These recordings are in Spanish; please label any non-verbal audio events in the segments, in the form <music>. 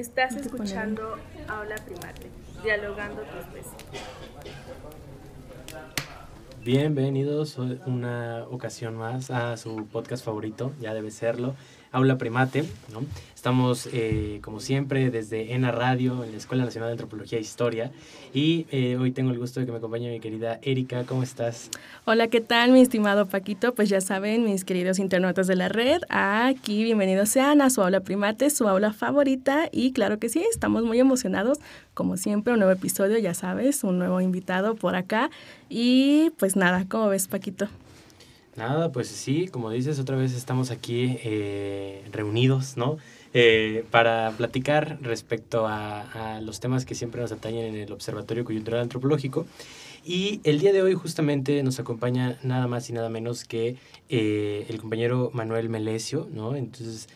Estás escuchando Aula Primate, dialogando tu especie. Bienvenidos una ocasión más a su podcast favorito, ya debe serlo, Aula Primate. ¿no? Estamos, eh, como siempre, desde ENA Radio, en la Escuela Nacional de Antropología e Historia. Y eh, hoy tengo el gusto de que me acompañe mi querida Erika. ¿Cómo estás? Hola, ¿qué tal, mi estimado Paquito? Pues ya saben, mis queridos internautas de la red, aquí bienvenidos sean a su aula primate, su aula favorita. Y claro que sí, estamos muy emocionados. Como siempre, un nuevo episodio, ya sabes, un nuevo invitado por acá. Y pues nada, ¿cómo ves, Paquito? Nada, pues sí, como dices, otra vez estamos aquí eh, reunidos, ¿no? Eh, para platicar respecto a, los temas que siempre nos atañen en el Observatorio Coyuntural Antropológico. Y el día de hoy justamente nos acompaña nada más y nada menos que eh, el compañero Manuel Melesio, ¿no? Entonces,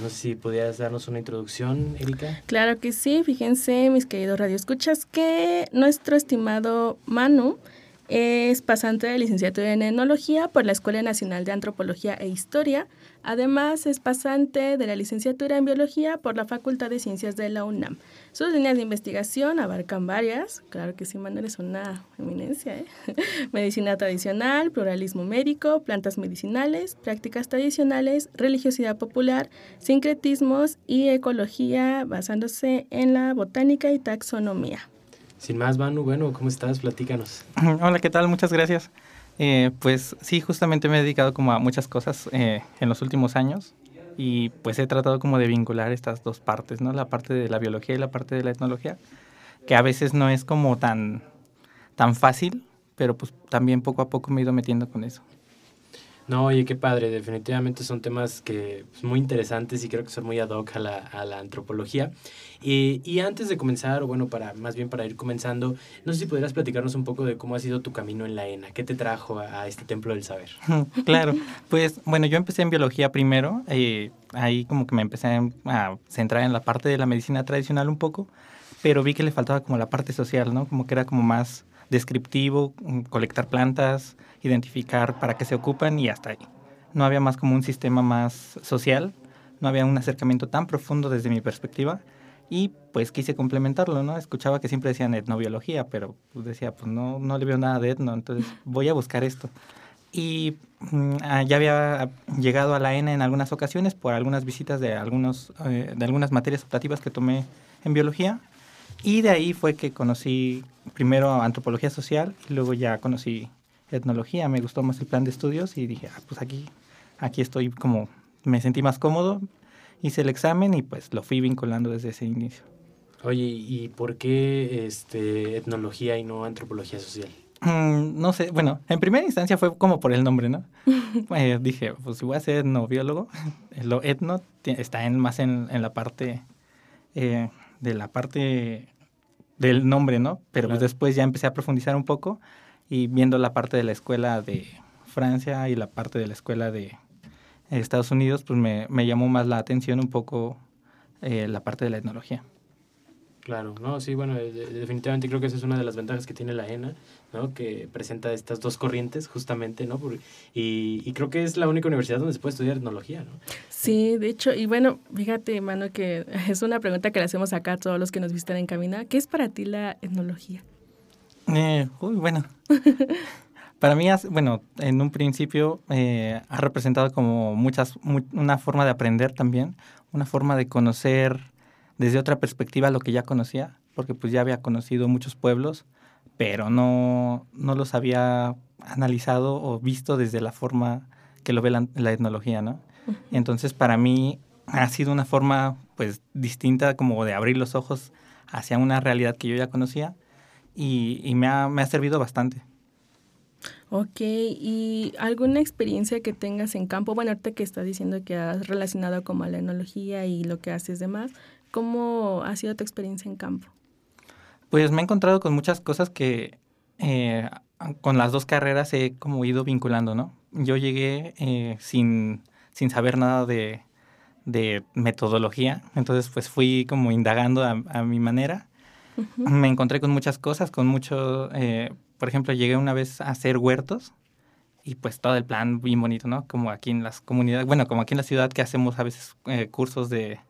no sé si podías darnos una introducción, Erika. Claro que sí, fíjense, mis queridos radioescuchas, que nuestro estimado Manu es pasante de licenciatura en Etnología por la Escuela Nacional de Antropología e Historia. Además, es pasante de la licenciatura en Biología por la Facultad de Ciencias de la UNAM. Sus líneas de investigación abarcan varias, claro que sí, Manuel es una eminencia, ¿eh? <laughs> medicina tradicional, pluralismo médico, plantas medicinales, prácticas tradicionales, religiosidad popular, sincretismos y ecología basándose en la botánica y taxonomía. Sin más, Manu, bueno, ¿cómo estás? Platícanos. <laughs> Hola, ¿qué tal? Muchas gracias. Eh, pues sí, justamente me he dedicado como a muchas cosas eh, en los últimos años y pues he tratado como de vincular estas dos partes, ¿no? La parte de la biología y la parte de la etnología, que a veces no es como tan, tan fácil, pero pues también poco a poco me he ido metiendo con eso. No, oye, qué padre, definitivamente son temas que pues, muy interesantes y creo que son muy ad hoc a la, a la antropología. Y, y, antes de comenzar, o bueno, para más bien para ir comenzando, no sé si podrías platicarnos un poco de cómo ha sido tu camino en la ENA, qué te trajo a, este templo del saber. <laughs> claro, pues bueno, yo empecé en biología primero, eh, ahí como que me empecé a centrar en la parte de la medicina tradicional un poco, pero vi que le faltaba como la parte social, ¿no? Como que era como más descriptivo, mm, colectar plantas, identificar para qué se ocupan y hasta ahí. No había más como un sistema más social, no había un acercamiento tan profundo desde mi perspectiva y pues quise complementarlo, ¿no? Escuchaba que siempre decían etnobiología, pero decía, pues no, no le veo nada de etno, entonces <laughs> voy a buscar esto. Y mm, ah, ya había llegado a la ENA en algunas ocasiones por algunas visitas de, algunos, eh, de algunas materias optativas que tomé en biología. Y de ahí fue que conocí primero antropología social y luego ya conocí etnología, me gustó más el plan de estudios y dije, ah, pues aquí, aquí estoy como, me sentí más cómodo, hice el examen y pues lo fui vinculando desde ese inicio. Oye, ¿y por qué este, etnología y no antropología social? Mm, no sé, bueno, en primera instancia fue como por el nombre, ¿no? <laughs> Eh, dije, pues si voy a ser etnobiólogo, lo etno está en, más en, en la parte eh, de la parte del nombre, ¿no? Pero pues después ya empecé a profundizar un poco y viendo la parte de la escuela de Francia y la parte de la escuela de Estados Unidos, pues me, me llamó más la atención un poco eh, la parte de la etnología. Claro, no, sí, bueno, definitivamente creo que esa es una de las ventajas que tiene la ENA, ¿no? Que presenta estas dos corrientes, justamente, ¿no? y, y, creo que es la única universidad donde se puede estudiar etnología, ¿no? Sí, de hecho, y bueno, fíjate, mano, que <laughs> es una pregunta que le hacemos acá a todos los que nos visitan en Camina. ¿Qué es para ti la etnología? Eh, uy, bueno. <laughs> Para mí, bueno, en un principio eh, ha representado como muchas, una forma de aprender también, una forma de conocer desde otra perspectiva lo que ya conocía, porque pues ya había conocido muchos pueblos, pero no, no los había analizado o visto desde la forma que lo ve la, la etnología, ¿no? Entonces, para mí ha sido una forma, pues, distinta como de abrir los ojos hacia una realidad que yo ya conocía y, me, ha, me ha servido bastante. Ok, ¿y alguna experiencia que tengas en campo? Bueno, ahorita que estás diciendo que has relacionado como a la enología y lo que haces demás, ¿cómo ha sido tu experiencia en campo? Pues me he encontrado con muchas cosas que eh, con las dos carreras he como ido vinculando, ¿no? Yo llegué eh, sin, sin saber nada de, de metodología, entonces pues fui como indagando a, a mi manera me encontré con muchas cosas, con mucho, eh, por ejemplo, llegué una vez a hacer huertos y pues todo el plan bien bonito, ¿no? Como aquí en las comunidades, bueno, como aquí en la ciudad que hacemos a veces cursos de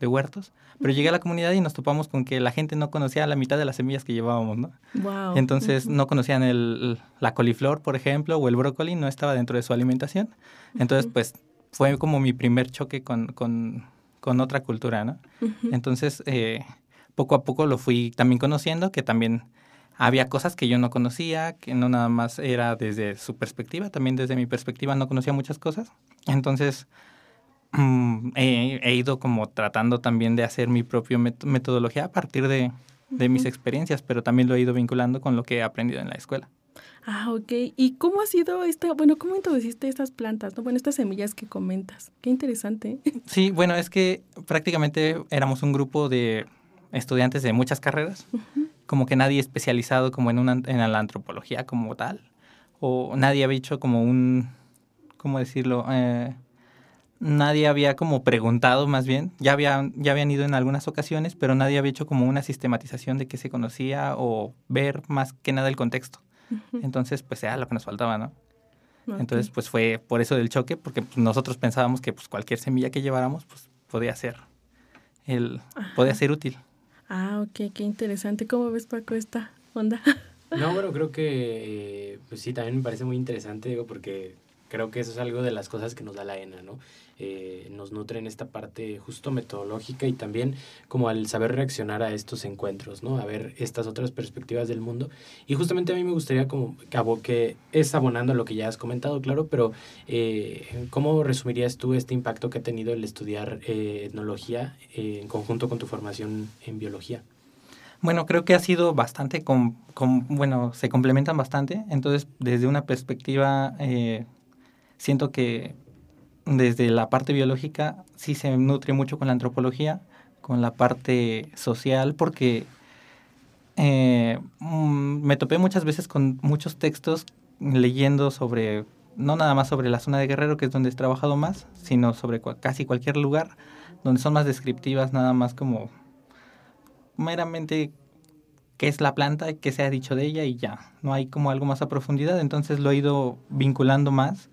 de huertos, pero llegué a la comunidad y nos topamos con que la gente no conocía la mitad de las semillas que llevábamos, ¿no? Wow. Entonces no conocían el, la coliflor, por ejemplo, o el brócoli, no estaba dentro de su alimentación. Entonces, pues fue como mi primer choque con, con, con otra cultura, ¿no? Entonces, eh, poco a poco lo fui también conociendo, que también había cosas que yo no conocía, que no nada más era desde su perspectiva, también desde mi perspectiva no conocía muchas cosas. Entonces, mm, he, ido como tratando también de hacer mi propia metodología a partir de, de mis experiencias, pero también lo he ido vinculando con lo que he aprendido en la escuela. Ah, ok. ¿Y cómo ha sido esta, bueno, cómo introduciste estas plantas, no? Bueno, estas semillas que comentas. Qué interesante. <laughs> Sí, bueno, es que prácticamente éramos un grupo de estudiantes de muchas carreras, como que nadie especializado como en, una, en la antropología como tal, o nadie había hecho como un, ¿cómo decirlo? Eh, nadie había como preguntado más bien, ya, había, ya habían ido en algunas ocasiones, pero nadie había hecho como una sistematización de qué se conocía o ver más que nada el contexto. Entonces, pues era lo que nos faltaba, ¿no? Entonces, pues fue por eso del choque, porque pues, nosotros pensábamos que pues cualquier semilla que lleváramos, pues podía ser, el, podía ser útil. Ah, ok, qué interesante. ¿Cómo ves, Paco, esta onda? <laughs> No, bueno, creo que, eh, pues sí, también me parece muy interesante, digo, porque creo que eso es algo de las cosas que nos da la ENA, ¿no? Eh, nos nutre en esta parte justo metodológica y también como al saber reaccionar a estos encuentros, ¿no? A ver estas otras perspectivas del mundo. Y justamente a mí me gustaría como que es abonando a lo que ya has comentado, claro, pero eh, ¿cómo resumirías tú este impacto que ha tenido el estudiar etnología en conjunto con tu formación en biología? Bueno, creo que ha sido bastante, con, bueno, se complementan bastante. Entonces, desde una perspectiva, eh, siento que desde la parte biológica sí se nutre mucho con la antropología, con la parte social, porque eh, mm, me topé muchas veces con muchos textos leyendo sobre, no nada más sobre la zona de Guerrero, que es donde he trabajado más, sino sobre casi cualquier lugar, donde son más descriptivas, nada más como meramente qué es la planta, qué se ha dicho de ella y ya. No hay como algo más a profundidad, entonces lo he ido vinculando más.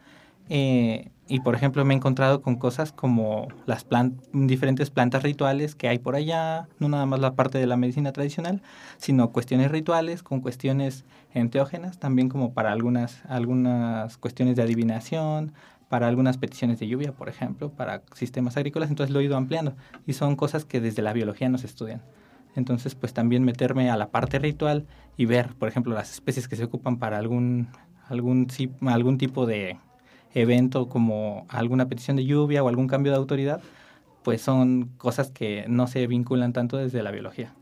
Eh, y por ejemplo me he encontrado con cosas como las diferentes plantas rituales que hay por allá, no nada más la parte de la medicina tradicional, sino cuestiones rituales con cuestiones enteógenas, también como para algunas, algunas cuestiones de adivinación, para algunas peticiones de lluvia, por ejemplo, para sistemas agrícolas, entonces lo he ido ampliando y son cosas que desde la biología nos estudian. Entonces, pues también meterme a la parte ritual y ver, por ejemplo, las especies que se ocupan para algún, algún, algún tipo de evento como alguna petición de lluvia o algún cambio de autoridad, pues son cosas que no se vinculan tanto desde la biología.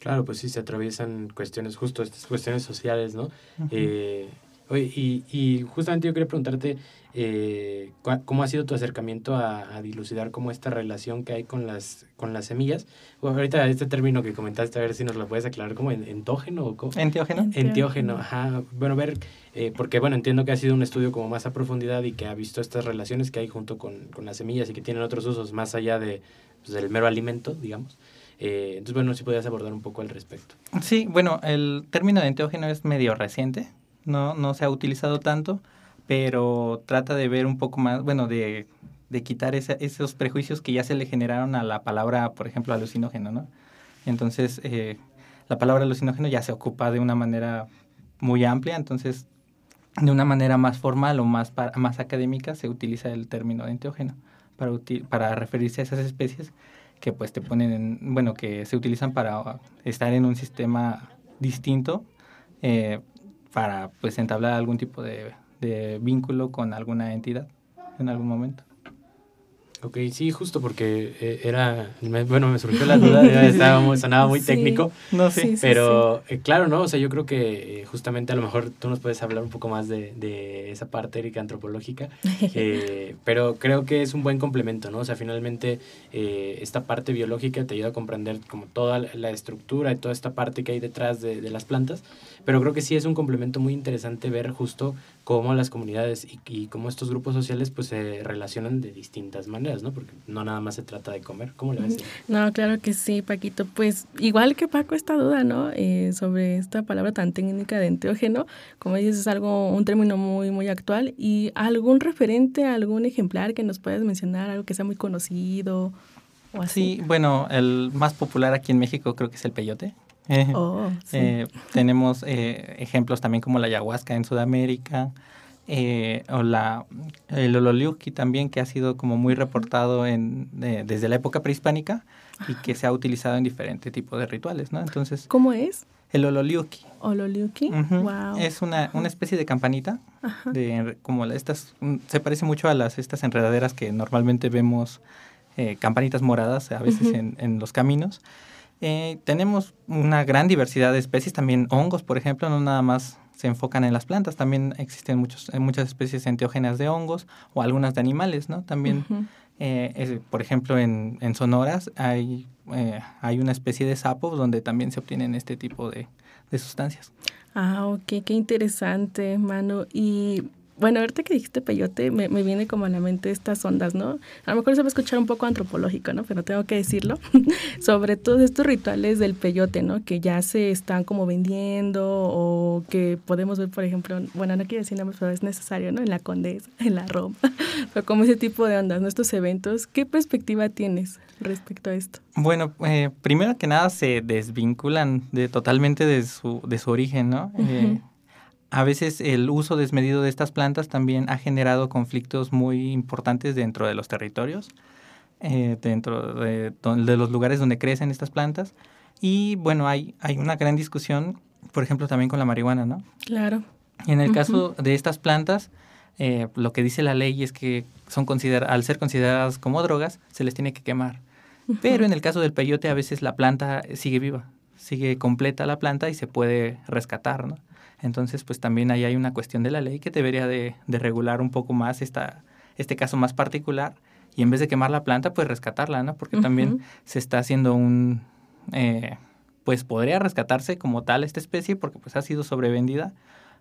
Claro, pues sí, se atraviesan cuestiones, justo estas cuestiones sociales, ¿no? eh, oye, y, y justamente yo quería preguntarte, eh, ¿cómo ha sido tu acercamiento a, dilucidar cómo esta relación que hay con las, con las semillas? Bueno, ahorita este término que comentaste, a ver si nos lo puedes aclarar, como entógeno o cómo? Entiógeno. Entiógeno, ajá. Bueno, ver, eh, porque bueno, entiendo que ha sido un estudio como más a profundidad y que ha visto estas relaciones que hay junto con, con las semillas y que tienen otros usos más allá de, pues, del mero alimento, digamos. Eh, entonces, bueno, si podías abordar un poco al respecto. Sí, bueno, el término de enteógeno es medio reciente, no, no se ha utilizado tanto pero trata de ver un poco más, bueno, de, de quitar esos prejuicios que ya se le generaron a la palabra, por ejemplo, alucinógeno, ¿no? Entonces, eh, la palabra alucinógeno ya se ocupa de una manera muy amplia, entonces, de una manera más formal o más, más académica se utiliza el término enteógeno para, para referirse a esas especies que pues te ponen en, bueno, que se utilizan para estar en un sistema distinto eh, para pues entablar algún tipo de de vínculo con alguna entidad en algún momento. Ok, sí, justo porque eh, era, bueno, me surgió la duda, estábamos, sonaba muy <laughs> técnico, no sé, pero eh, claro, ¿no? O sea, yo creo que eh, justamente a lo mejor tú nos puedes hablar un poco más de, de esa parte erika antropológica, <laughs> pero creo que es un buen complemento, ¿no? O sea, finalmente esta parte biológica te ayuda a comprender como toda la estructura y toda esta parte que hay detrás de, de las plantas, pero creo que sí es un complemento muy interesante ver justo cómo las comunidades y, y cómo estos grupos sociales pues se relacionan de distintas maneras, ¿no? Porque no nada más se trata de comer. ¿Cómo le ves? No, claro que sí, Paquito. Pues igual que Paco, esta duda, ¿no? Eh, sobre esta palabra tan técnica de enteógeno, como dices, es algo, un término muy, muy actual. ¿Y algún referente, algún ejemplar que nos puedas mencionar, algo que sea muy conocido o así? Sí, bueno, el más popular aquí en México creo que es el peyote. Eh, <laughs> Oh, sí. eh, tenemos eh, ejemplos también como la ayahuasca en Sudamérica, eh, o la, el ololiuqui también, que ha sido como muy reportado en, eh, desde la época prehispánica y que se ha utilizado en diferentes tipos de rituales, ¿no? Entonces, ¿Cómo es? el ololiuqui Ololiuki. ujú, Wow. es una, una especie de campanita, Ajá. de como estas, mm, se parece mucho a las estas enredaderas que normalmente vemos, eh, campanitas moradas a veces en, en los caminos. Eh, tenemos una gran diversidad de especies, también hongos, por ejemplo, no nada más se enfocan en las plantas, también existen muchos, eh, muchas especies enteógenas de hongos o algunas de animales, ¿no? También, eh, es- por ejemplo, en, en Sonoras hay, eh, hay una especie de sapos donde también se obtienen este tipo de, de sustancias. Ah, ok, qué interesante, Manu. Y bueno, ahorita que dijiste peyote, me, me viene como a la mente estas ondas, ¿no? A lo mejor se va a escuchar un poco antropológico, ¿no? Pero tengo que decirlo. <laughs> Sobre todos estos rituales del peyote, ¿no? Que ya se están como vendiendo o que podemos ver, por ejemplo, bueno, no quiero decir nombres, pero es necesario, ¿no? En la Condesa, en la Roma, <laughs> o como ese tipo de ondas, ¿no? Estos eventos. ¿Qué perspectiva tienes respecto a esto? Bueno, eh, primero que nada se desvinculan de, totalmente de su, de su origen, ¿no? Eh, Ujú. A veces el uso desmedido de estas plantas también ha generado conflictos muy importantes dentro de los territorios, eh, dentro de, de los lugares donde crecen estas plantas. Y bueno, hay, hay una gran discusión, por ejemplo, también con la marihuana, ¿no? Claro. Y en el caso de estas plantas, eh, lo que dice la ley es que son consider al ser consideradas como drogas, se les tiene que quemar. Pero en el caso del peyote, a veces la planta sigue viva, sigue completa la planta y se puede rescatar, ¿no? Entonces, pues también ahí hay una cuestión de la ley que debería de, de regular un poco más esta, este caso más particular y en vez de quemar la planta, pues rescatarla, ¿no? Porque también se está haciendo un... eh, pues podría rescatarse como tal esta especie porque pues ha sido sobrevendida.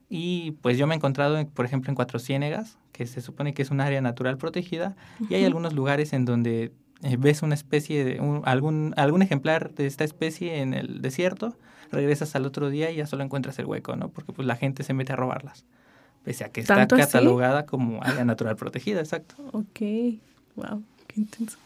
Y pues yo me he encontrado, en- por ejemplo, en Cuatro Ciénegas, que se supone que es un área natural protegida, y hay algunos lugares en donde eh, ves una especie, de un- algún, algún ejemplar de esta especie en el desierto, regresas al otro día y ya solo encuentras el hueco, ¿no? Porque pues la gente se mete a robarlas, pese a que está catalogada como área natural protegida, exacto. Ok. Wow. Qué intenso.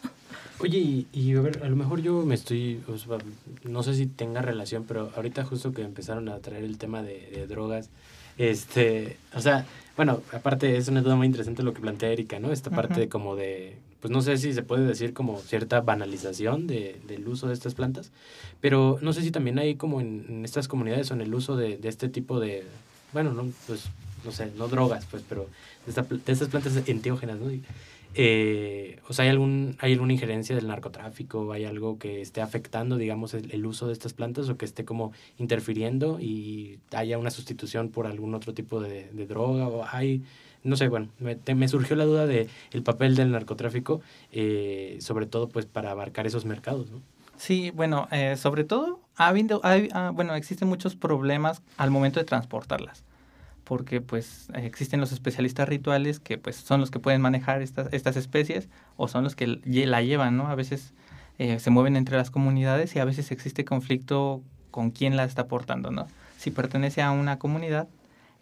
Oye, y, y a ver, a lo mejor yo me estoy, o sea, no sé si tenga relación, pero ahorita justo que empezaron a traer el tema de, de drogas, este, o sea, bueno, aparte es una duda muy interesante lo que plantea Erika, ¿no? Esta parte de como de, pues no sé si se puede decir como cierta banalización de, del uso de estas plantas, pero no sé si también hay como en, estas comunidades o en el uso de, este tipo de, bueno, no, pues, no sé, no drogas, pues, pero de, esta estas plantas enteógenas, ¿no? Eh, o sea, ¿hay, algún, ¿hay alguna injerencia del narcotráfico? ¿Hay algo que esté afectando, digamos, el, el uso de estas plantas o que esté como interfiriendo y haya una sustitución por algún otro tipo de, de droga? ¿O hay, no sé, bueno, me, me surgió la duda de el papel del narcotráfico, eh, sobre todo pues para abarcar esos mercados, ¿no? Sí, bueno, eh, sobre todo, ha habido, ah, bueno, existen muchos problemas al momento de transportarlas, porque pues existen los especialistas rituales que pues son los que pueden manejar estas, estas especies o son los que la llevan, ¿no? A veces eh, se mueven entre las comunidades y a veces existe conflicto con quién la está portando, ¿no? Si pertenece a una comunidad,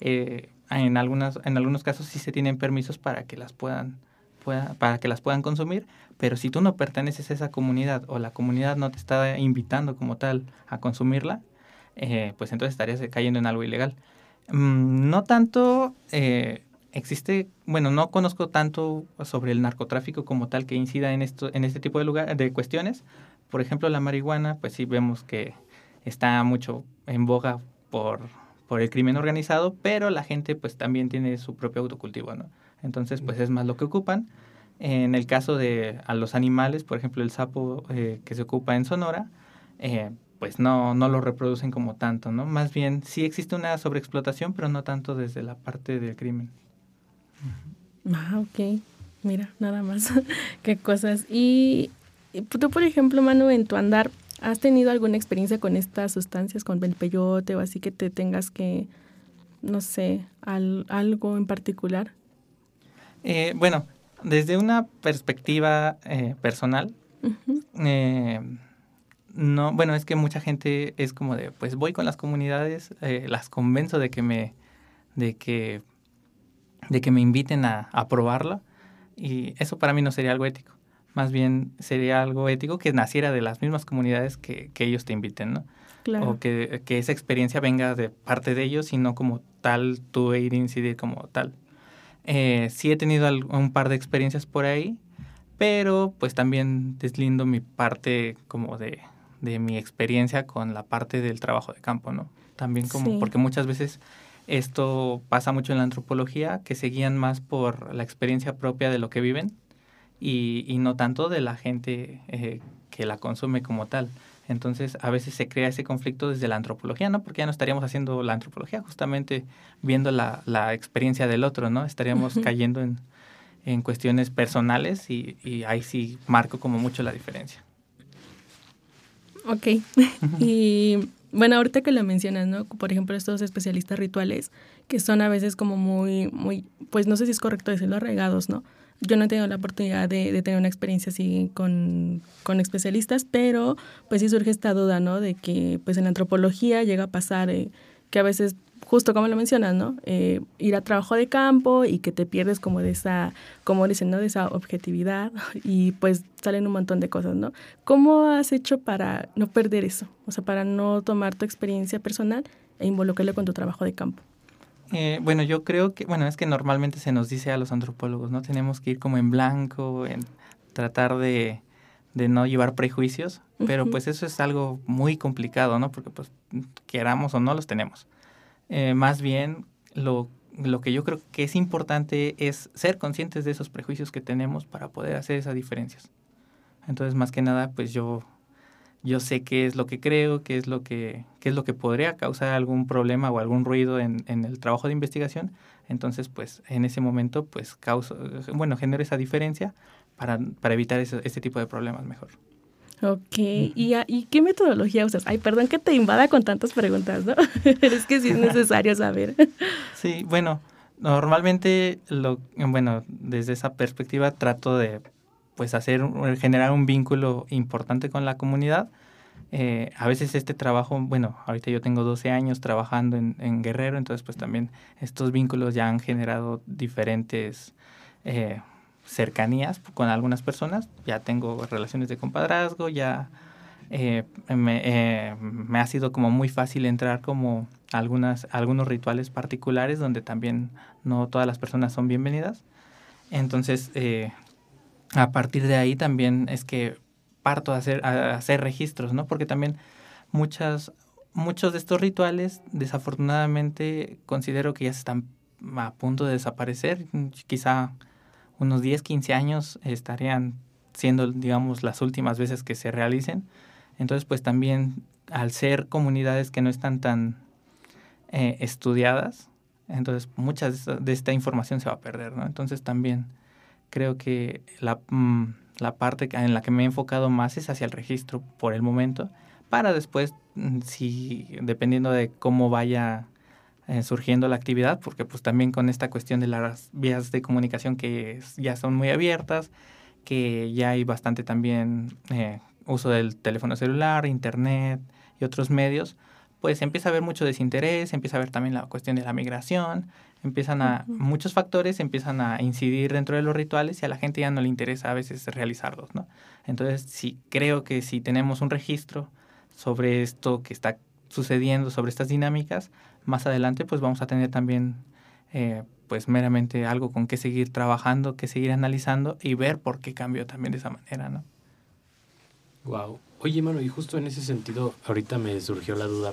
eh, en, algunas, en algunos casos sí se tienen permisos para que las puedan, pueda- para que las puedan consumir, pero si tú no perteneces a esa comunidad o la comunidad no te está invitando como tal a consumirla, eh, pues entonces estarías cayendo en algo ilegal. Mm, no tanto eh, existe, bueno, no conozco tanto sobre el narcotráfico como tal que incida en esto, en este tipo de lugar, de cuestiones. Por ejemplo, la marihuana, pues sí vemos que está mucho en boga por, por el crimen organizado, pero la gente pues también tiene su propio autocultivo, ¿no? Entonces, pues es más lo que ocupan. En el caso de a los animales, por ejemplo, el sapo eh, que se ocupa en Sonora, eh, pues no, no lo reproducen como tanto, ¿no? Más bien sí existe una sobreexplotación, pero no tanto desde la parte del crimen. Ah, ok. Mira, nada más. <laughs> Qué cosas. Y tú, por ejemplo, Manu, en tu andar, ¿has tenido alguna experiencia con estas sustancias, con el peyote o así que te tengas que, no sé, al- algo en particular? Eh, bueno, desde una perspectiva eh, personal, eh, no, bueno, es que mucha gente es como de, pues voy con las comunidades, eh, las convenzo de que me, de que, de que me inviten a, a probarlo y eso para mí no sería algo ético. más bien sería algo ético que naciera de las mismas comunidades que, que ellos te inviten, ¿no? Claro. O que, que, esa experiencia venga de parte de ellos y no como tal tú ir a incidir como tal. Eh, sí he tenido un par de experiencias por ahí, pero pues también deslindo mi parte como de, de mi experiencia con la parte del trabajo de campo, ¿no? También como, Sí. porque muchas veces esto pasa mucho en la antropología, que se guían más por la experiencia propia de lo que viven y, y no tanto de la gente eh, que la consume como tal. Entonces, a veces se crea ese conflicto desde la antropología, ¿no? Porque ya no estaríamos haciendo la antropología, justamente viendo la, la experiencia del otro, ¿no? Estaríamos cayendo en, en cuestiones personales y, y ahí sí marco como mucho la diferencia. Ok. y bueno, ahorita que lo mencionas, ¿no? Por ejemplo, estos especialistas rituales que son a veces como muy, muy, pues no sé si es correcto decirlo, arraigados, ¿no? Yo no he tenido la oportunidad de, de tener una experiencia así con, con especialistas, pero pues sí surge esta duda, ¿no? De que pues en la antropología llega a pasar eh, que a veces, justo como lo mencionas, ¿no? Eh, ir a trabajo de campo y que te pierdes como de esa, como dicen, ¿no? De esa objetividad <laughs> y pues salen un montón de cosas, ¿no? ¿Cómo has hecho para no perder eso? O sea, para no tomar tu experiencia personal e involucrarla con tu trabajo de campo. Eh, bueno, yo creo que, bueno, es que normalmente se nos dice a los antropólogos, ¿no? Tenemos que ir como en blanco, en tratar de, de no llevar prejuicios, pero pues eso es algo muy complicado, ¿no? Porque pues queramos o no los tenemos. Eh, más bien, lo, lo que yo creo que es importante es ser conscientes de esos prejuicios que tenemos para poder hacer esas diferencias. Entonces, más que nada, pues yo, yo sé qué es lo que creo, qué es lo que, qué es lo que podría causar algún problema o algún ruido en, en el trabajo de investigación. Entonces, pues en ese momento, pues causo, bueno, genero esa diferencia para, para evitar ese, este tipo de problemas mejor. Ok, ¿Y, a- ¿y qué metodología usas? Ay, perdón que te invada con tantas preguntas, ¿no? <laughs> Pero es que sí es necesario saber. Sí, bueno, normalmente lo, bueno, desde esa perspectiva trato de pues hacer, generar un vínculo importante con la comunidad. Eh, a veces este trabajo, bueno, ahorita yo tengo 12 años trabajando en, en Guerrero, entonces pues también estos vínculos ya han generado diferentes eh, cercanías con algunas personas. Ya tengo relaciones de compadrazgo, ya eh, me, eh, me ha sido como muy fácil entrar como algunas, algunos rituales particulares donde también no todas las personas son bienvenidas. Entonces, eh, a partir de ahí también es que parto a hacer, a hacer registros, ¿no? Porque también muchas, muchos de estos rituales, desafortunadamente, considero que ya están a punto de desaparecer. Quizá unos 10, 15 años estarían siendo, digamos, las últimas veces que se realicen. Entonces, pues también al ser comunidades que no están tan eh, estudiadas, entonces mucha de esta, información se va a perder, ¿no? Entonces también creo que la, mm, la parte en la que me he enfocado más es hacia el registro por el momento, para después, mm, si dependiendo de cómo vaya eh, surgiendo la actividad, porque pues también con esta cuestión de las vías de comunicación que ya son muy abiertas, que ya hay bastante también eh, uso del teléfono celular, internet y otros medios, pues empieza a haber mucho desinterés, empieza a haber también la cuestión de la migración, empiezan a, Ujú. muchos factores empiezan a incidir dentro de los rituales y a la gente ya no le interesa a veces realizarlos, ¿no? Entonces, sí, creo que si tenemos un registro sobre esto que está sucediendo, sobre estas dinámicas, más adelante pues vamos a tener también eh, pues meramente algo con que seguir trabajando, que seguir analizando y ver por qué cambió también de esa manera, ¿no? Wow. Oye, mano, y justo en ese sentido, ahorita me surgió la duda.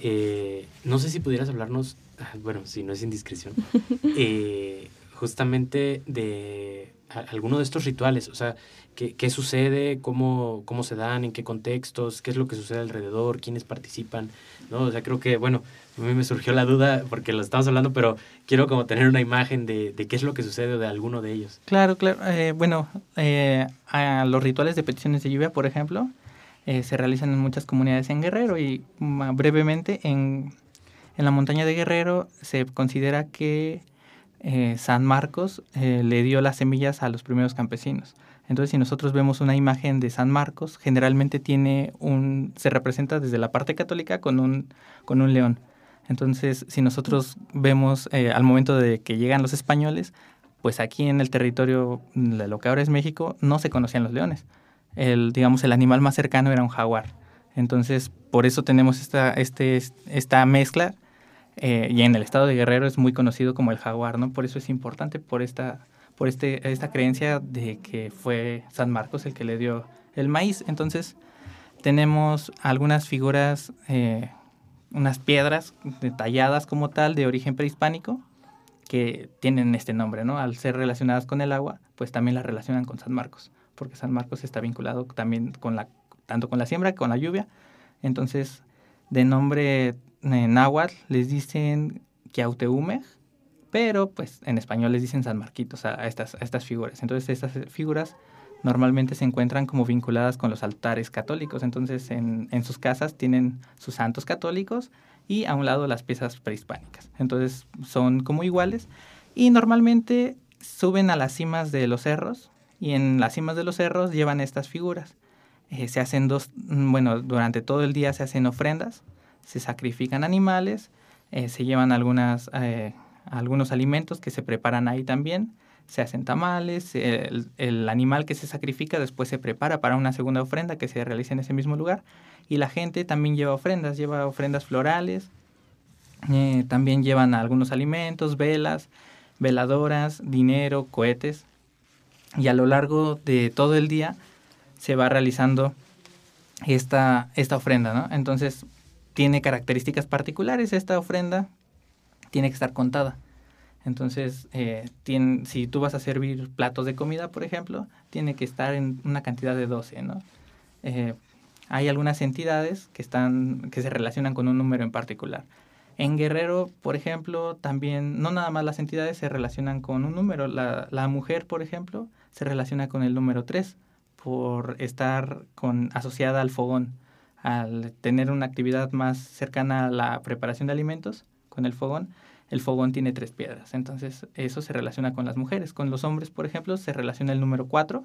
Eh, no sé si pudieras hablarnos, ah, bueno, si no es indiscreción, <laughs> eh, justamente de alguno de estos rituales, o sea, qué, qué sucede, cómo, cómo se dan, en qué contextos, qué es lo que sucede alrededor, quiénes participan, ¿no? O sea, creo que, bueno, a mí me surgió la duda porque lo estamos hablando, pero quiero como tener una imagen de, de qué es lo que sucede de alguno de ellos. Claro, claro. Eh, bueno, eh, a los rituales de peticiones de lluvia, por ejemplo, eh, se realizan en muchas comunidades en Guerrero y mm, brevemente en, en la montaña de Guerrero se considera que eh, San Marcos eh, le dio las semillas a los primeros campesinos. Entonces, si nosotros vemos una imagen de San Marcos, generalmente tiene un, se representa desde la parte católica con un, con un león. Entonces, si nosotros vemos eh, al momento de que llegan los españoles, pues aquí en el territorio de lo que ahora es México no se conocían los leones. El, digamos, el animal más cercano era un jaguar. Entonces, por eso tenemos esta, este, esta mezcla eh, y en el estado de Guerrero es muy conocido como el jaguar, ¿no? Por eso es importante, por esta, por este, esta creencia de que fue San Marcos el que le dio el maíz. Entonces, tenemos algunas figuras, eh, unas piedras detalladas como tal de origen prehispánico que tienen este nombre, ¿no? Al ser relacionadas con el agua, pues también las relacionan con San Marcos, porque San Marcos está vinculado también con la, tanto con la siembra, con la lluvia. Entonces, de nombre en náhuatl les dicen Kiauteume, pero pues en español les dicen San Marquitos a, estas, a estas figuras. Entonces estas figuras normalmente se encuentran como vinculadas con los altares católicos. Entonces en, en, sus casas tienen sus santos católicos y a un lado las piezas prehispánicas. Entonces son como iguales y normalmente suben a las cimas de los cerros y en las cimas de los cerros llevan estas figuras. Eh, se hacen dos, bueno, durante todo el día se hacen ofrendas se sacrifican animales, eh, se llevan algunas, eh, algunos alimentos que se preparan ahí también, se hacen tamales, el, animal que se sacrifica después se prepara para una segunda ofrenda que se realiza en ese mismo lugar y la gente también lleva ofrendas, lleva ofrendas florales, eh, también llevan algunos alimentos, velas, veladoras, dinero, cohetes y a lo largo de todo el día se va realizando esta, esta ofrenda. Entonces, tiene características particulares esta ofrenda, tiene que estar contada. Entonces, eh, si tú vas a servir platos de comida, por ejemplo, tiene que estar en una cantidad de 12, ¿no? Eh, hay algunas entidades que, están, que se relacionan con un número en particular. En Guerrero, por ejemplo, también, no nada más las entidades se relacionan con un número. La, la mujer, por ejemplo, se relaciona con el número 3 por estar con, asociada al fogón al tener una actividad más cercana a la preparación de alimentos con el fogón, el fogón tiene tres piedras. Entonces, eso se relaciona con las mujeres. Con los hombres, por ejemplo, se relaciona el número cuatro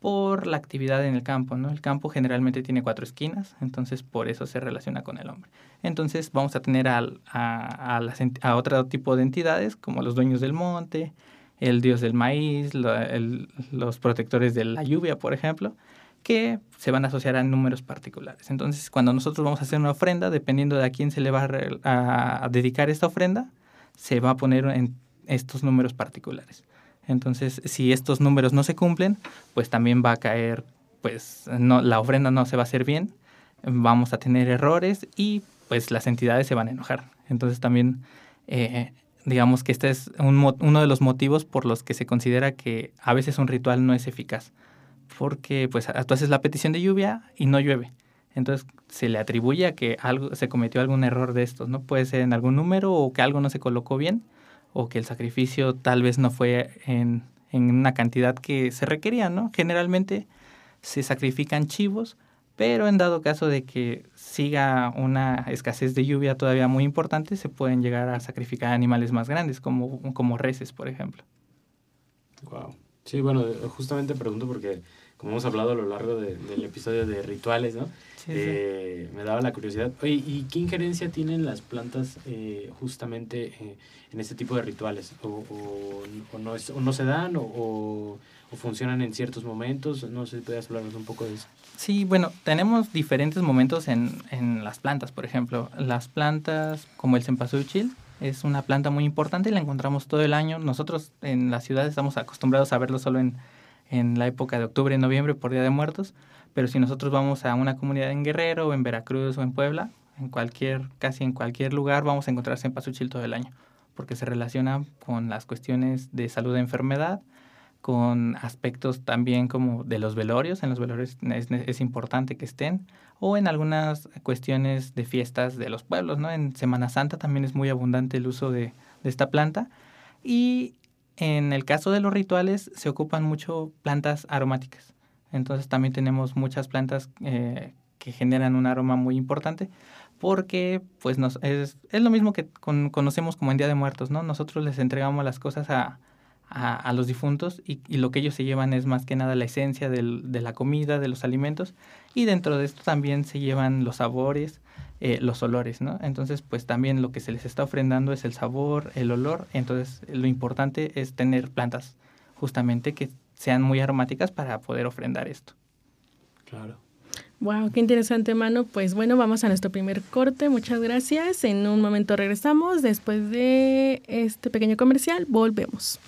por la actividad en el campo, ¿no? El campo generalmente tiene cuatro esquinas, entonces por eso se relaciona con el hombre. Entonces vamos a tener a, a, a, otro tipo de entidades como los dueños del monte, el dios del maíz, los protectores de la lluvia, por ejemplo, que se van a asociar a números particulares. Entonces, cuando nosotros vamos a hacer una ofrenda, dependiendo de a quién se le va a, dedicar esta ofrenda, se va a poner en estos números particulares. Entonces, si estos números no se cumplen, pues también va a caer, pues no, la ofrenda no se va a hacer bien, vamos a tener errores y pues las entidades se van a enojar. Entonces también, eh, digamos que este es uno de los motivos por los que se considera que a veces un ritual no es eficaz porque pues tú haces la petición de lluvia y no llueve. Entonces se le atribuye a que algo, se cometió algún error de estos, ¿no? Puede ser en algún número o que algo no se colocó bien o que el sacrificio tal vez no fue en, en una cantidad que se requería, ¿no? Generalmente se sacrifican chivos, pero en dado caso de que siga una escasez de lluvia todavía muy importante, se pueden llegar a sacrificar animales más grandes, como, como reses, por ejemplo. Wow. Sí, bueno, justamente pregunto porque como hemos hablado a lo largo de, del episodio de rituales, ¿no? Sí, eh, sí. Me daba la curiosidad. Oye, ¿y qué injerencia tienen las plantas eh, justamente eh, en este tipo de rituales? ¿O, o, o no, es, o no se dan o, o, funcionan en ciertos momentos? No sé si puedes hablarnos un poco de eso. Sí, bueno, tenemos diferentes momentos en, en las plantas, por ejemplo. Las plantas como el cempasúchil, es una planta muy importante y la encontramos todo el año. Nosotros en la ciudad estamos acostumbrados a verlo solo en, en la época de octubre noviembre por Día de Muertos, pero si nosotros vamos a una comunidad en Guerrero o en Veracruz o en Puebla, en cualquier, casi en cualquier lugar vamos a encontrar cempasúchil todo el año, porque se relaciona con las cuestiones de salud de enfermedad, con aspectos también como de los velorios, en los velorios es, es, importante que estén, o en algunas cuestiones de fiestas de los pueblos, ¿no? En Semana Santa también es muy abundante el uso de, de esta planta. Y en el caso de los rituales se ocupan mucho plantas aromáticas. Entonces también tenemos muchas plantas eh, que generan un aroma muy importante porque pues nos, es, es lo mismo que con, conocemos como en Día de Muertos, ¿no? Nosotros les entregamos las cosas a, a, a los difuntos y, y, lo que ellos se llevan es más que nada la esencia del, de la comida, de los alimentos y dentro de esto también se llevan los sabores eh, los olores, ¿no? Entonces, pues también lo que se les está ofrendando es el sabor, el olor. Entonces, lo importante es tener plantas justamente que sean muy aromáticas para poder ofrendar esto. Claro. Wow, qué interesante, mano. Pues bueno, vamos a nuestro primer corte. Muchas gracias. En un momento regresamos. Después de este pequeño comercial, volvemos.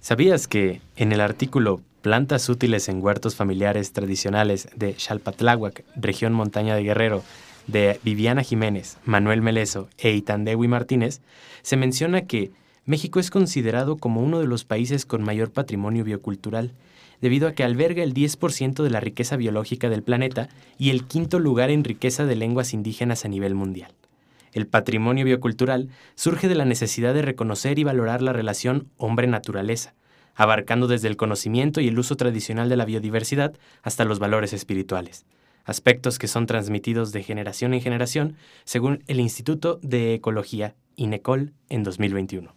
¿Sabías que en el artículo Plantas útiles en huertos familiares tradicionales de Xalpatláhuac, región montaña de Guerrero, de Viviana Jiménez, Manuel Meleso e Itandewi Martínez, se menciona que México es considerado como uno de los países con mayor patrimonio biocultural, debido a que alberga el 10% de la riqueza biológica del planeta y el quinto lugar en riqueza de lenguas indígenas a nivel mundial. El patrimonio biocultural surge de la necesidad de reconocer y valorar la relación hombre-naturaleza, abarcando desde el conocimiento y el uso tradicional de la biodiversidad hasta los valores espirituales, aspectos que son transmitidos de generación en generación según el Instituto de Ecología, INECOL, en 2021.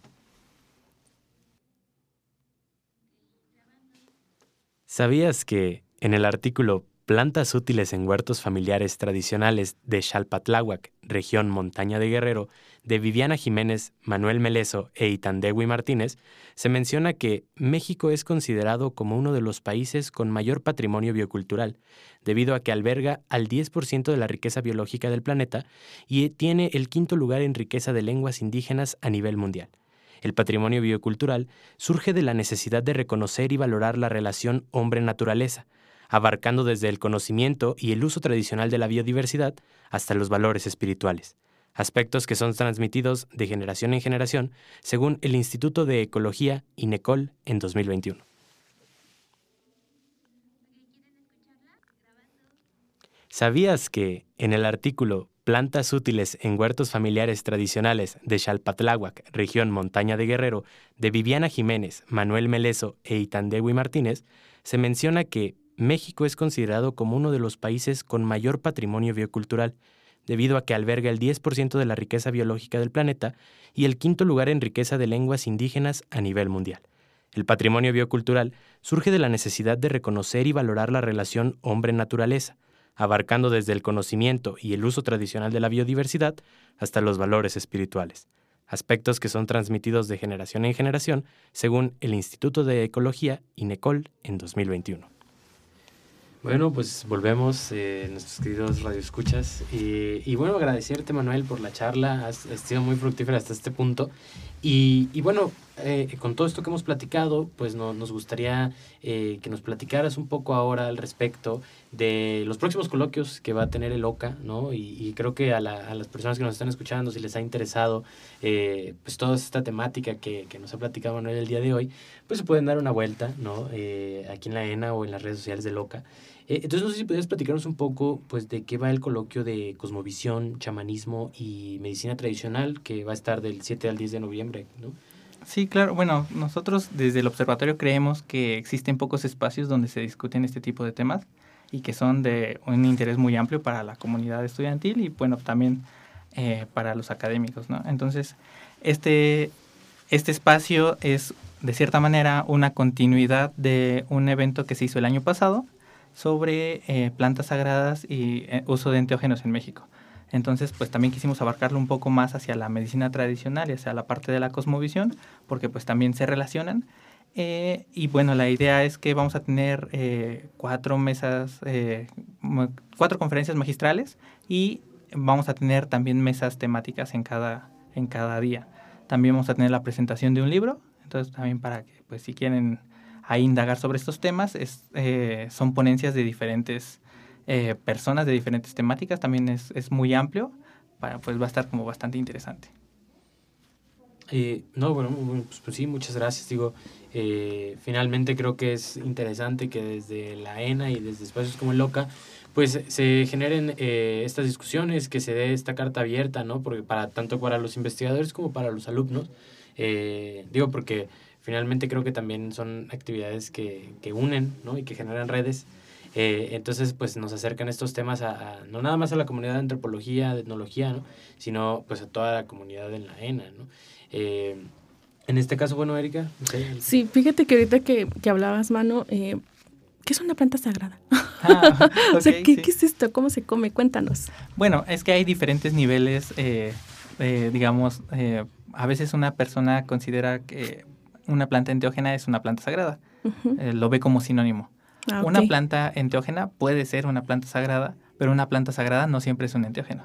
¿Sabías que en el artículo Plantas útiles en huertos familiares tradicionales de Xalpatláhuac, región Montaña de Guerrero, de Viviana Jiménez, Manuel Meleso e Itandewi Martínez, se menciona que México es considerado como uno de los países con mayor patrimonio biocultural, debido a que alberga al 10% de la riqueza biológica del planeta y tiene el quinto lugar en riqueza de lenguas indígenas a nivel mundial. El patrimonio biocultural surge de la necesidad de reconocer y valorar la relación hombre-naturaleza, abarcando desde el conocimiento y el uso tradicional de la biodiversidad hasta los valores espirituales, aspectos que son transmitidos de generación en generación, según el Instituto de Ecología INECOL en 2021. ¿Sabías que en el artículo Plantas útiles en huertos familiares tradicionales de Xalpatláhuac, región Montaña de Guerrero, de Viviana Jiménez, Manuel Meleso e Itandewi Martínez, se menciona que México es considerado como uno de los países con mayor patrimonio biocultural, debido a que alberga el 10% de la riqueza biológica del planeta y el quinto lugar en riqueza de lenguas indígenas a nivel mundial. El patrimonio biocultural surge de la necesidad de reconocer y valorar la relación hombre-naturaleza, abarcando desde el conocimiento y el uso tradicional de la biodiversidad hasta los valores espirituales, aspectos que son transmitidos de generación en generación según el Instituto de Ecología INECOL en 2021. Bueno, pues volvemos, eh, nuestros queridos radioescuchas. Y, y bueno, agradecerte, Manuel, por la charla. Has, sido muy fructífera hasta este punto. Y, y bueno, eh, con todo esto que hemos platicado, pues no, nos gustaría eh, que nos platicaras un poco ahora al respecto de los próximos coloquios que va a tener el OCA, ¿no? Y, y creo que a, la, a, las personas que nos están escuchando, si les ha interesado eh, pues toda esta temática que, que, nos ha platicado Manuel el día de hoy, pues se pueden dar una vuelta, ¿no? Eh, aquí en la ENA o en las redes sociales del OCA. Eh, entonces, no sé si pudieras platicarnos un poco pues, de qué va el coloquio de cosmovisión, chamanismo y medicina tradicional, que va a estar del 7 al 10 de noviembre, ¿no? Sí, claro. Bueno, nosotros desde el observatorio creemos que existen pocos espacios donde se discuten este tipo de temas y que son de un interés muy amplio para la comunidad estudiantil y, bueno, también eh, para los académicos, ¿no? Entonces, este, este espacio es, de cierta manera, una continuidad de un evento que se hizo el año pasado, sobre eh, plantas sagradas y eh, uso de enteógenos en México. Entonces, pues también quisimos abarcarlo un poco más hacia la medicina tradicional y hacia la parte de la cosmovisión, porque pues también se relacionan. Eh, y bueno, la idea es que vamos a tener eh, cuatro mesas, eh, cuatro conferencias magistrales y vamos a tener también mesas temáticas en cada, en cada día. También vamos a tener la presentación de un libro, entonces también para que, pues si quieren a indagar sobre estos temas. Es, eh, son ponencias de diferentes eh, personas, de diferentes temáticas. También es, es, muy amplio. Para, pues va a estar como bastante interesante. Eh, no, bueno, pues, pues, sí, muchas gracias. Digo, eh, finalmente creo que es interesante que desde la ENA y desde espacios como el LOCA, pues se generen eh, estas discusiones, que se dé esta carta abierta, ¿no? Porque para tanto para los investigadores como para los alumnos. digo, porque finalmente creo que también son actividades que, que unen ¿no? y que generan redes. Eh, entonces, pues nos acercan estos temas a, a, no nada más a la comunidad de antropología, de etnología, ¿no? sino pues a toda la comunidad en la ENA. ¿no? Eh, en este caso, bueno, Erika. Sí, fíjate que ahorita que, que hablabas, Mano, eh, ¿qué es una planta sagrada? Ah, <laughs> o sea, ¿qué, sí. ¿qué es esto? ¿Cómo se come? Cuéntanos. Bueno, es que hay diferentes niveles, eh, eh, digamos, eh, a veces una persona considera que una planta enteógena es una planta sagrada, eh, lo ve como sinónimo. Ah, Una planta enteógena puede ser una planta sagrada, pero una planta sagrada no siempre es un enteógeno.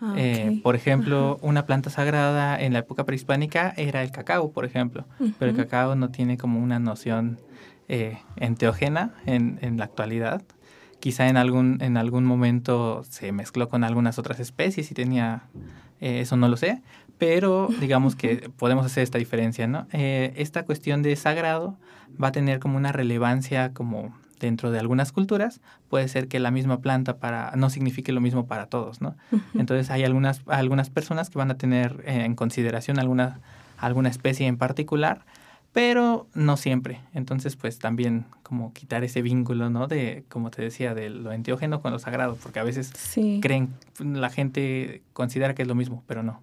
Ah, Eh, por ejemplo, una planta sagrada en la época prehispánica era el cacao, por ejemplo, pero el cacao no tiene como una noción eh, enteógena en, en la actualidad. Quizá en algún, en algún momento se mezcló con algunas otras especies y tenía, eh, eso no lo sé, pero <laughs> digamos que podemos hacer esta diferencia, ¿no? Eh, esta cuestión de sagrado va a tener como una relevancia como dentro de algunas culturas, puede ser que la misma planta para no signifique lo mismo para todos, ¿no? Entonces hay algunas, algunas personas que van a tener eh, en consideración alguna, alguna especie en particular, pero no siempre. Entonces, pues también como quitar ese vínculo, ¿no? De, como te decía, de lo enteógeno con lo sagrado, porque a veces Sí, creen, la gente considera que es lo mismo, pero no.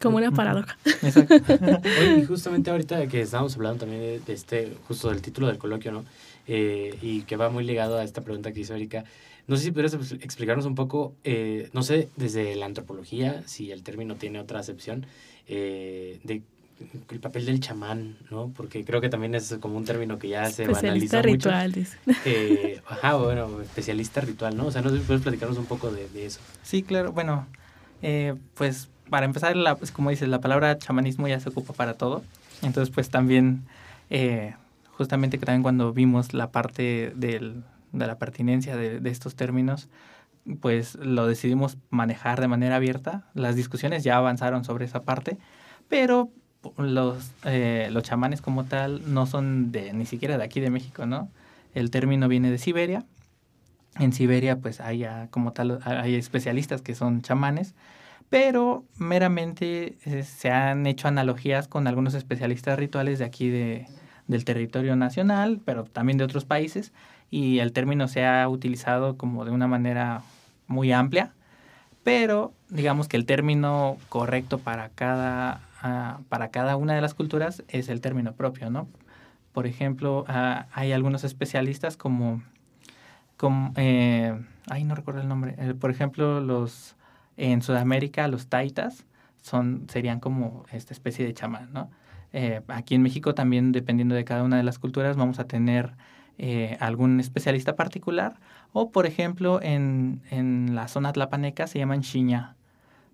Como una paradoja. Exacto. <laughs> Oye, y justamente ahorita que estábamos hablando también de, de este, justo del título del coloquio, ¿no? Eh, y que va muy ligado a esta pregunta que hizo Erika. No sé si pudieras ex- explicarnos un poco, eh, no sé, desde la antropología, si el término tiene otra acepción, eh, de el papel del chamán, ¿no? Porque creo que también es como un término que ya se Especialista banaliza mucho. ritual, dice. Eh, ajá, bueno, especialista ritual, ¿no? O sea, no sé si puedes platicarnos un poco de, de eso. Sí, claro. Bueno, eh, pues para empezar, la, pues, como dices, la palabra chamanismo ya se ocupa para todo. Entonces, pues también, eh, justamente que también cuando vimos la parte del, de la pertinencia de, de estos términos, pues lo decidimos manejar de manera abierta. Las discusiones ya avanzaron sobre esa parte, pero los, eh, los chamanes como tal no son de ni siquiera de aquí de México, ¿no? El término viene de Siberia. En Siberia, pues hay como tal, hay especialistas que son chamanes, pero meramente eh, se han hecho analogías con algunos especialistas rituales de aquí de, del territorio nacional, pero también de otros países, y el término se ha utilizado como de una manera muy amplia, pero digamos que el término correcto para cada, ah, para cada una de las culturas es el término propio, ¿no? Por ejemplo, ah, hay algunos especialistas como, como eh, ay, no recuerdo el nombre, Eh, por ejemplo, los en Sudamérica los taitas son, serían como esta especie de chamán, ¿no? Eh, aquí en México también, dependiendo de cada una de las culturas, vamos a tener eh, algún especialista particular. O, por ejemplo, en, en la zona tlapaneca se llaman xiña.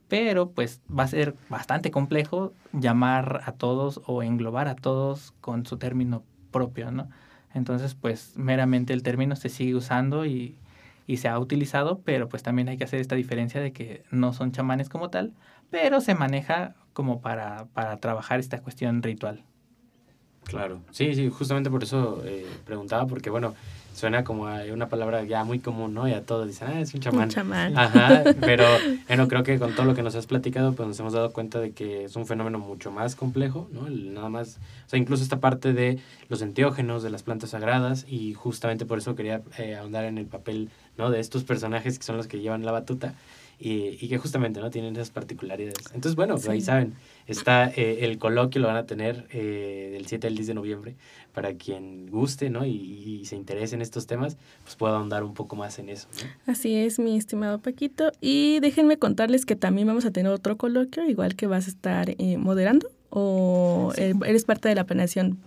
Pero, pues, va a ser bastante complejo llamar a todos o englobar a todos con su término propio, ¿no? Entonces, pues, meramente el término se sigue usando y, y se ha utilizado, pero pues también hay que hacer esta diferencia de que no son chamanes como tal, pero se maneja como para, para trabajar esta cuestión ritual. Claro, sí, sí, justamente por eso eh, preguntaba, porque bueno, suena como a una palabra ya muy común, ¿no? Y a todos dicen, ah, es un chamán. Un chamán. Ajá, <laughs> pero bueno, creo que con todo lo que nos has platicado, pues nos hemos dado cuenta de que es un fenómeno mucho más complejo, ¿no? El nada más, o sea, incluso esta parte de los enteógenos, de las plantas sagradas, y justamente por eso quería eh, ahondar en el papel, ¿no? De estos personajes que son los que llevan la batuta. Y, y que justamente no tienen esas particularidades. Entonces, bueno, pues ahí saben, está eh, el coloquio, lo van a tener eh, del 7 al 10 de noviembre, para quien guste, ¿no? Y, y se interese en estos temas, pues pueda ahondar un poco más en eso, ¿no? Así es, mi estimado Paquito. Y déjenme contarles que también vamos a tener otro coloquio, igual que vas a estar eh, moderando, o eh, eres parte de la planeación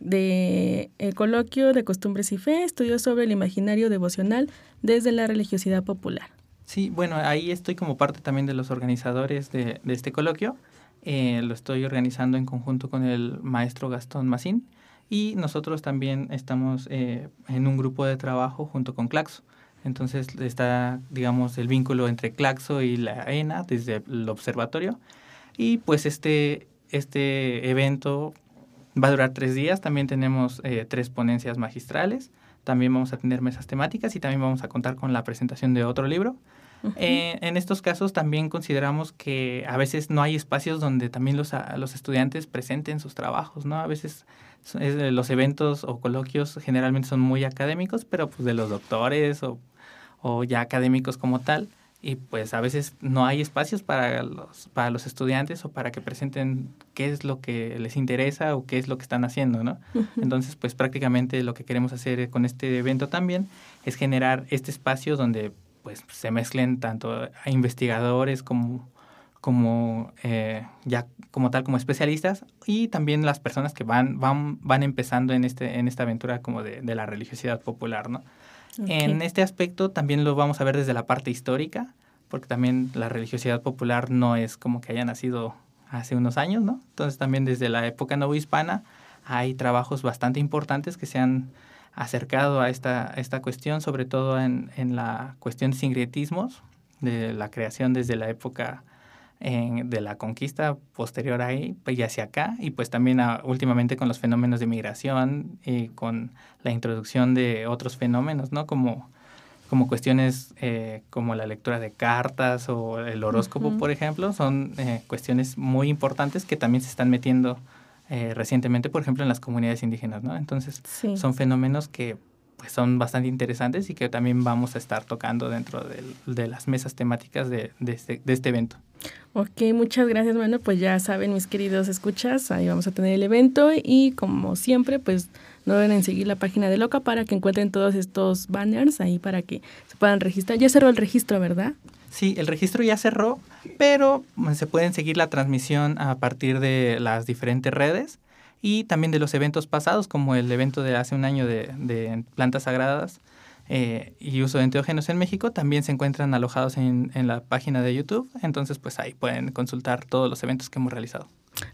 de el coloquio de costumbres y fe, estudios sobre el imaginario devocional desde la religiosidad popular. Sí, bueno, ahí estoy como parte también de los organizadores de, de este coloquio. Eh, lo estoy organizando en conjunto con el maestro Gastón Macín y nosotros también estamos eh, en un grupo de trabajo junto con Claxo. Entonces está, digamos, el vínculo entre Claxo y la ENA desde el observatorio. Y pues este, este evento va a durar tres días. También tenemos eh, tres ponencias magistrales. También vamos a tener mesas temáticas y también vamos a contar con la presentación de otro libro. Eh, en estos casos también consideramos que a veces no hay espacios donde también los, a- los estudiantes presenten sus trabajos, ¿no? A veces es de los eventos o coloquios generalmente son muy académicos, pero pues de los doctores o, o ya académicos como tal, y pues a veces no hay espacios para los, para los estudiantes o para que presenten qué es lo que les interesa o qué es lo que están haciendo, ¿no? Entonces, pues prácticamente lo que queremos hacer con este evento también es generar este espacio donde pues se mezclen tanto a investigadores como como eh, ya como tal como especialistas y también las personas que van van van empezando en este en esta aventura como de, de la religiosidad popular no en este aspecto también lo vamos a ver desde la parte histórica porque también la religiosidad popular no es como que haya nacido hace unos años no entonces también desde la época novohispana hay trabajos bastante importantes que se han acercado a esta, esta cuestión, sobre todo en, en la cuestión de sincretismos, de la creación desde la época de la conquista posterior ahí pues, y hacia acá, y pues también últimamente con los fenómenos de migración y con la introducción de otros fenómenos, ¿no? Como, como cuestiones eh, como la lectura de cartas o el horóscopo, por ejemplo, son eh, cuestiones muy importantes que también se están metiendo eh, recientemente, por ejemplo, en las comunidades indígenas, ¿no? Entonces, son fenómenos que pues, son bastante interesantes y que también vamos a estar tocando dentro de las mesas temáticas de, de, este, de este evento. Ok, muchas gracias. Bueno, pues ya saben, mis queridos escuchas, ahí vamos a tener el evento y como siempre, pues no deben seguir la página de Loca para que encuentren todos estos banners ahí para que se puedan registrar. Ya cerró el registro, ¿verdad? Sí, el registro ya cerró, pero se pueden seguir la transmisión a partir de las diferentes redes y también de los eventos pasados, como el evento de hace un año de, de plantas sagradas eh, y uso de enteógenos en México también se encuentran alojados en, en, la página de YouTube. Entonces, pues ahí pueden consultar todos los eventos que hemos realizado.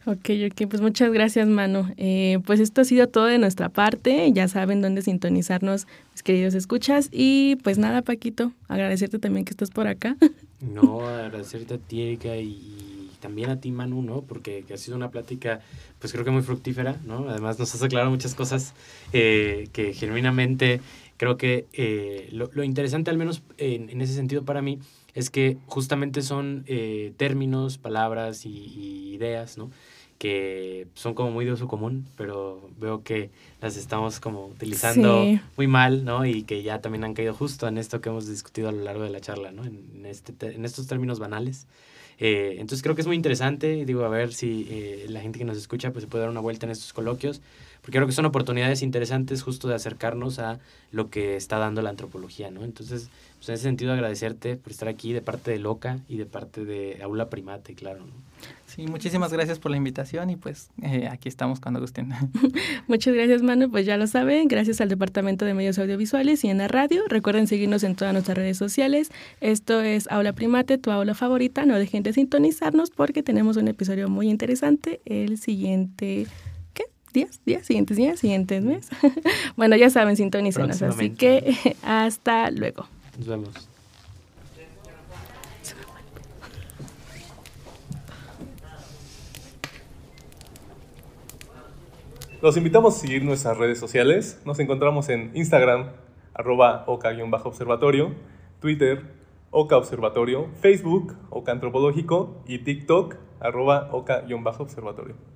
Ok, ok, pues muchas gracias, Manu. Eh, pues esto ha sido todo de nuestra parte. Ya saben dónde sintonizarnos, mis queridos escuchas. Y pues nada, Paquito, agradecerte también que estás por acá. <laughs> No, agradecerte a ti, Erika, y también a ti, Manu, ¿no? Porque ha sido una plática, pues creo que muy fructífera, ¿no? Además nos has aclarado muchas cosas eh, que genuinamente creo que eh, lo, lo, interesante, al menos en, en, ese sentido para mí, es que justamente son eh, términos, palabras y, y, ideas, ¿no? Que son como muy de uso común, pero veo que las estamos como utilizando sí. muy mal, ¿no? Y que ya también han caído justo en esto que hemos discutido a lo largo de la charla, ¿no? En, este, en estos términos banales. Eh, entonces creo que es muy interesante, digo, a ver si eh, la gente que nos escucha pues se puede dar una vuelta en estos coloquios, porque creo que son oportunidades interesantes justo de acercarnos a lo que está dando la antropología, ¿no? Entonces, pues en ese sentido agradecerte por estar aquí de parte de Loca y de parte de Aula Primate, claro, ¿no? Sí, muchísimas gracias por la invitación y pues eh, aquí estamos cuando gusten. <laughs> Muchas gracias, Manu. Pues ya lo saben, gracias al Departamento de Medios Audiovisuales y en la radio. Recuerden seguirnos en todas nuestras redes sociales. Esto es Aula Primate, tu aula favorita. No dejen de sintonizarnos porque tenemos un episodio muy interesante el siguiente. Días, días, siguientes días, siguientes meses. <laughs> bueno, ya saben, sintonícenos. Así que <laughs> hasta luego. Nos vemos. Los invitamos a seguir nuestras redes sociales. Nos encontramos en Instagram, arroba oca-observatorio, Twitter, Oca Observatorio, Facebook, Oca Antropológico y TikTok, arroba oca-observatorio.